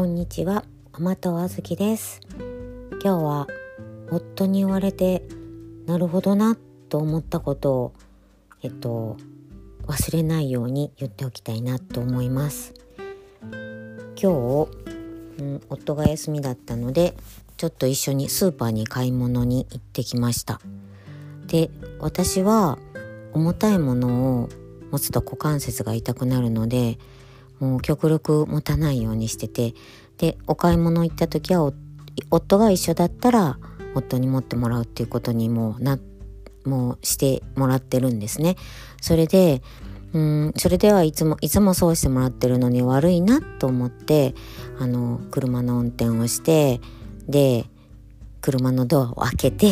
こんにちは、甘とあずきです。今日は夫に言われてなるほどなと思ったことをえっと忘れないように言っておきたいなと思います。今日、うん、夫が休みだったのでちょっと一緒にスーパーに買い物に行ってきました。で、私は重たいものを持つと股関節が痛くなるのでもう極力持たないようにしててでお買い物行った時は夫が一緒だったら夫に持ってもらうっていうことにもなもうしてもらってるんですね。それでうんそれではいつもいつもそうしてもらってるのに悪いなと思ってあの車の運転をしてで車のドアを開けて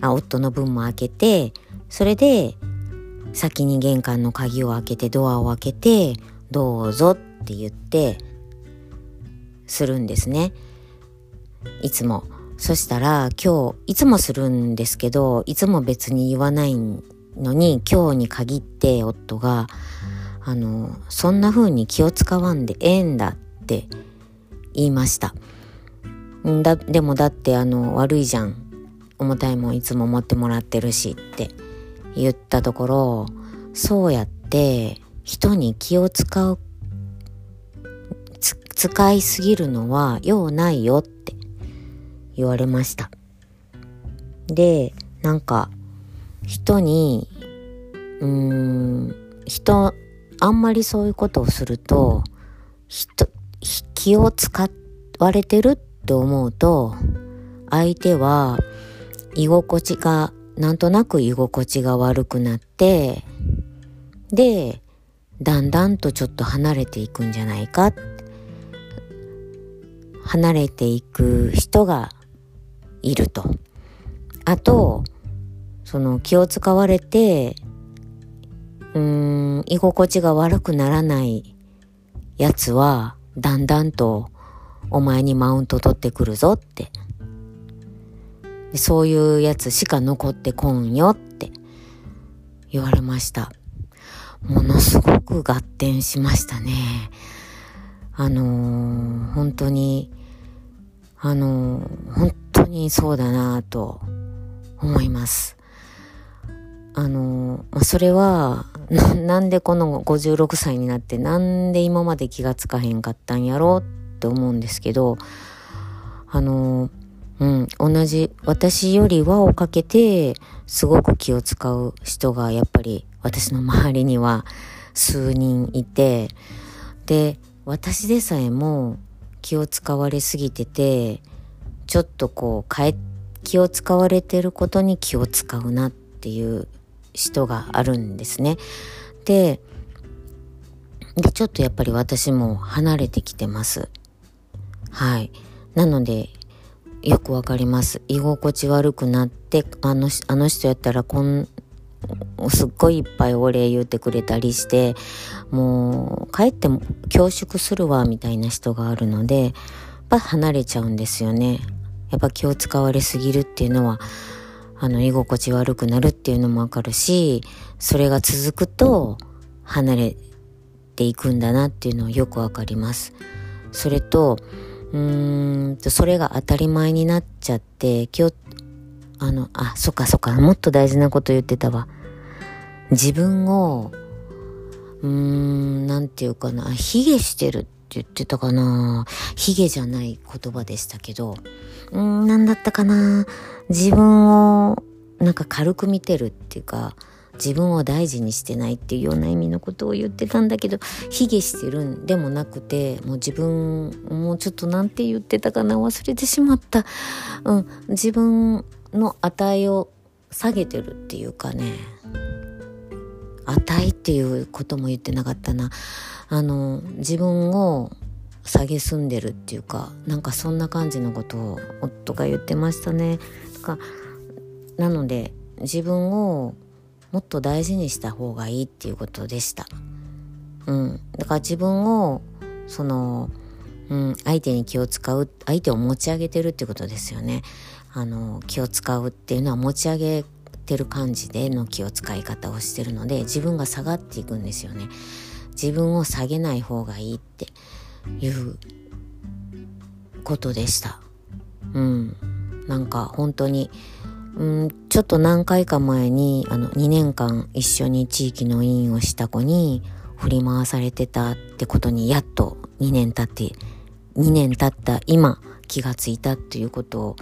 あ夫の分も開けてそれで先に玄関の鍵を開けてドアを開けてどうぞって言ってするんですね。いつも。そしたら今日いつもするんですけどいつも別に言わないのに今日に限って夫があのそんな風に気を使わんでええんだって言いました。んだでもだってあの悪いじゃん重たいもんいつも持ってもらってるしって言ったところそうやって人に気を使う使いすぎるのは用ないよって言われました。でなんか人にうーん人あんまりそういうことをすると人気を使われてるって思うと相手は居心地がなんとなく居心地が悪くなってでだんだんとちょっと離れていくんじゃないか。離れていく人がいると。あとその気を使われてうーん居心地が悪くならないやつはだんだんとお前にマウント取ってくるぞって。そういうやつしか残ってこんよって言われました。ものすごく合点しましたね。あのー、本当に、あのー、本当にそうだなと思います。あのー、それはな、んでこの56歳になってなんで今まで気がつかへんかったんやろうって思うんですけど、あのうん、同じ私より輪をかけてすごく気を使う人がやっぱり私の周りには数人いてで私でさえも気を使われすぎててちょっとこう変え気を使われてることに気を使うなっていう人があるんですね。ででちょっとやっぱり私も離れてきてます。はい。なのでよくわかります。居心地悪くなって、あの、あの人やったらこん、すっごいいっぱいお礼言ってくれたりして、もう、帰っても恐縮するわ、みたいな人があるので、やっぱ離れちゃうんですよね。やっぱ気を使われすぎるっていうのは、あの、居心地悪くなるっていうのもわかるし、それが続くと、離れていくんだなっていうのはよくわかります。それと、うーんと、それが当たり前になっちゃって、今日、あの、あ、そっかそっか、もっと大事なこと言ってたわ。自分を、うーん、なんていうかな、卑下してるって言ってたかな。卑下じゃない言葉でしたけど、うーん、なんだったかな。自分を、なんか軽く見てるっていうか、自分を大事にしてないっていうような意味のことを言ってたんだけど卑下してるんでもなくてもう自分もうちょっとなんて言ってたかな忘れてしまった、うん、自分の値を下げてるっていうかね値っていうことも言ってなかったなあの自分を下げすんでるっていうかなんかそんな感じのことを夫が言ってましたね。かなので自分をもっと大事にした方がいいっていうことでした。うん。だから自分を、その、うん、相手に気を使う、相手を持ち上げてるっていうことですよね。あの、気を使うっていうのは持ち上げてる感じでの気を使い方をしてるので、自分が下がっていくんですよね。自分を下げない方がいいっていうことでした。うん。なんか本当に、うん、ちょっと何回か前に、あの、2年間一緒に地域の委員をした子に振り回されてたってことに、やっと2年経って、2年経った今、気がついたっていうことを、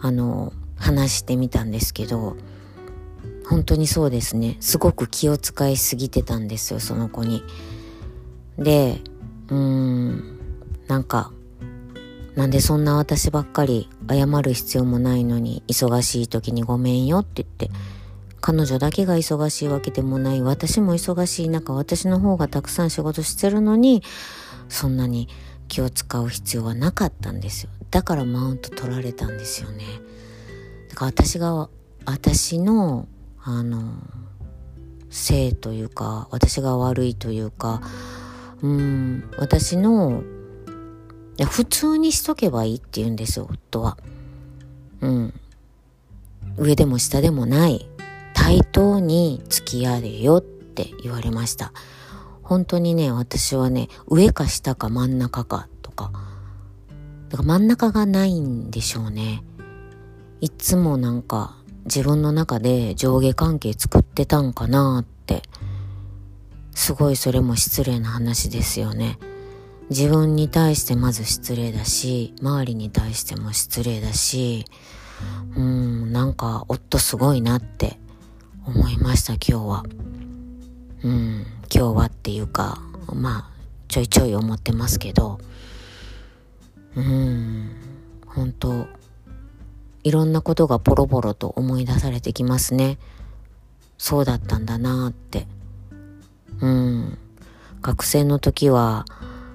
あの、話してみたんですけど、本当にそうですね。すごく気を使いすぎてたんですよ、その子に。で、うーん、なんか、なんでそんな私ばっかり謝る必要もないのに忙しい時にごめんよって言って彼女だけが忙しいわけでもない私も忙しい中私の方がたくさん仕事してるのにそんなに気を使う必要はなかったんですよだからマウント取られたんですよねだから私が私のあのせいというか私が悪いというかうん私の普通にしとけばいいって言うんですよ、夫は。うん。上でも下でもない。対等に付き合えよって言われました。本当にね、私はね、上か下か真ん中かとか。だから真ん中がないんでしょうね。いつもなんか自分の中で上下関係作ってたんかなって。すごいそれも失礼な話ですよね。自分に対してまず失礼だし、周りに対しても失礼だし、うん、なんか夫すごいなって思いました、今日は。うん、今日はっていうか、まあ、ちょいちょい思ってますけど、うん、本当いろんなことがポロポロと思い出されてきますね。そうだったんだなって。うん。学生の時は、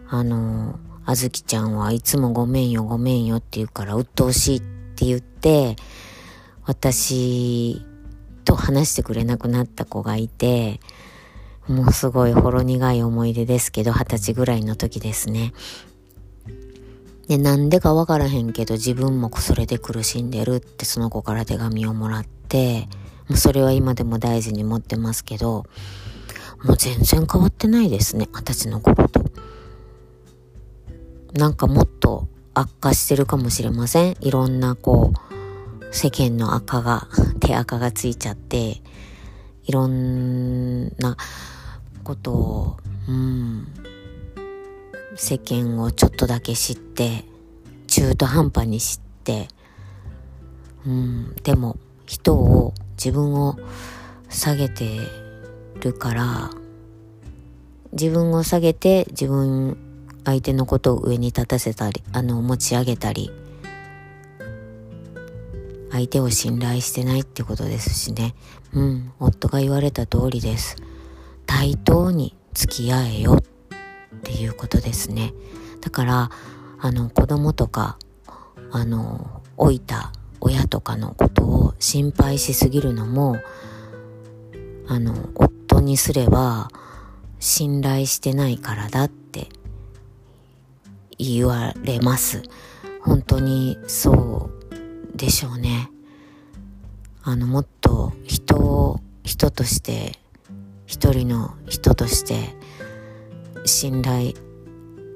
あの、あずきちゃんはいつもごめんよごめんよって言うから鬱陶しいって言って、私と話してくれなくなった子がいて、もうすごいほろ苦い思い出ですけど、二十歳ぐらいの時ですね。で、なんでかわからへんけど自分もそれで苦しんでるってその子から手紙をもらって、もうそれは今でも大事に持ってますけど、もう全然変わってないですね、二十歳の頃と。なんかもっと悪化してるかもしれません。いろんなこう、世間の赤が、手赤がついちゃって、いろんなことを、うん、世間をちょっとだけ知って、中途半端に知って、うん、でも人を、自分を下げてるから、自分を下げて自分相手のことを上に立たせたり、あの、持ち上げたり、相手を信頼してないってことですしね。うん、夫が言われた通りです。対等に付き合えよっていうことですね。だから、あの、子供とか、あの、老いた親とかのことを心配しすぎるのも、あの、夫にすれば、信頼してないからだって言われます。本当にそうでしょうね。あの、もっと人を人として、一人の人として信頼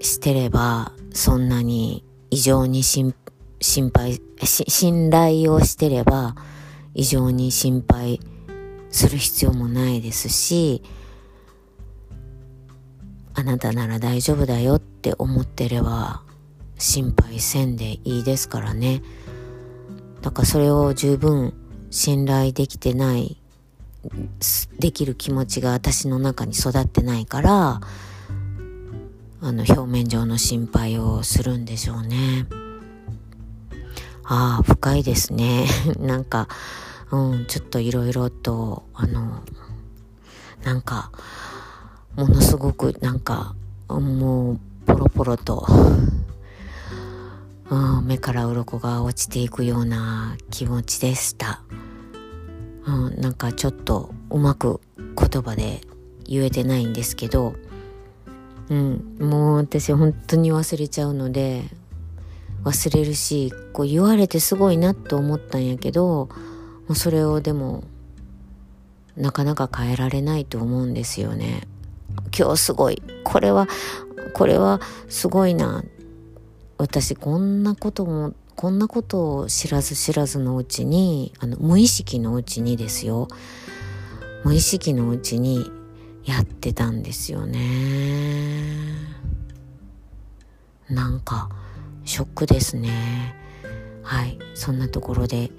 してれば、そんなに異常に心配、信頼をしてれば、異常に心配する必要もないですし、あなたなら大丈夫だよって思ってれば心配せんでいいですからね。だからそれを十分信頼できてない、できる気持ちが私の中に育ってないから、あの表面上の心配をするんでしょうね。ああ、深いですね。なんか、うん、ちょっといろいろと、あの、なんか、ものすごくなんかもうポロポロと、うん、目から鱗が落ちていくような気持ちでした、うん、なんかちょっとうまく言葉で言えてないんですけど、うん、もう私本当に忘れちゃうので忘れるしこう言われてすごいなと思ったんやけどもうそれをでもなかなか変えられないと思うんですよね。今日すごい。これはこれはすごいな。私こんなこともこんなことを知らず知らずのうちにあの無意識のうちにですよ。無意識のうちにやってたんですよね。なんかショックですね。はい。そんなところで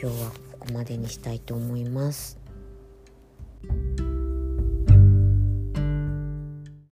今日はここまでにしたいと思います。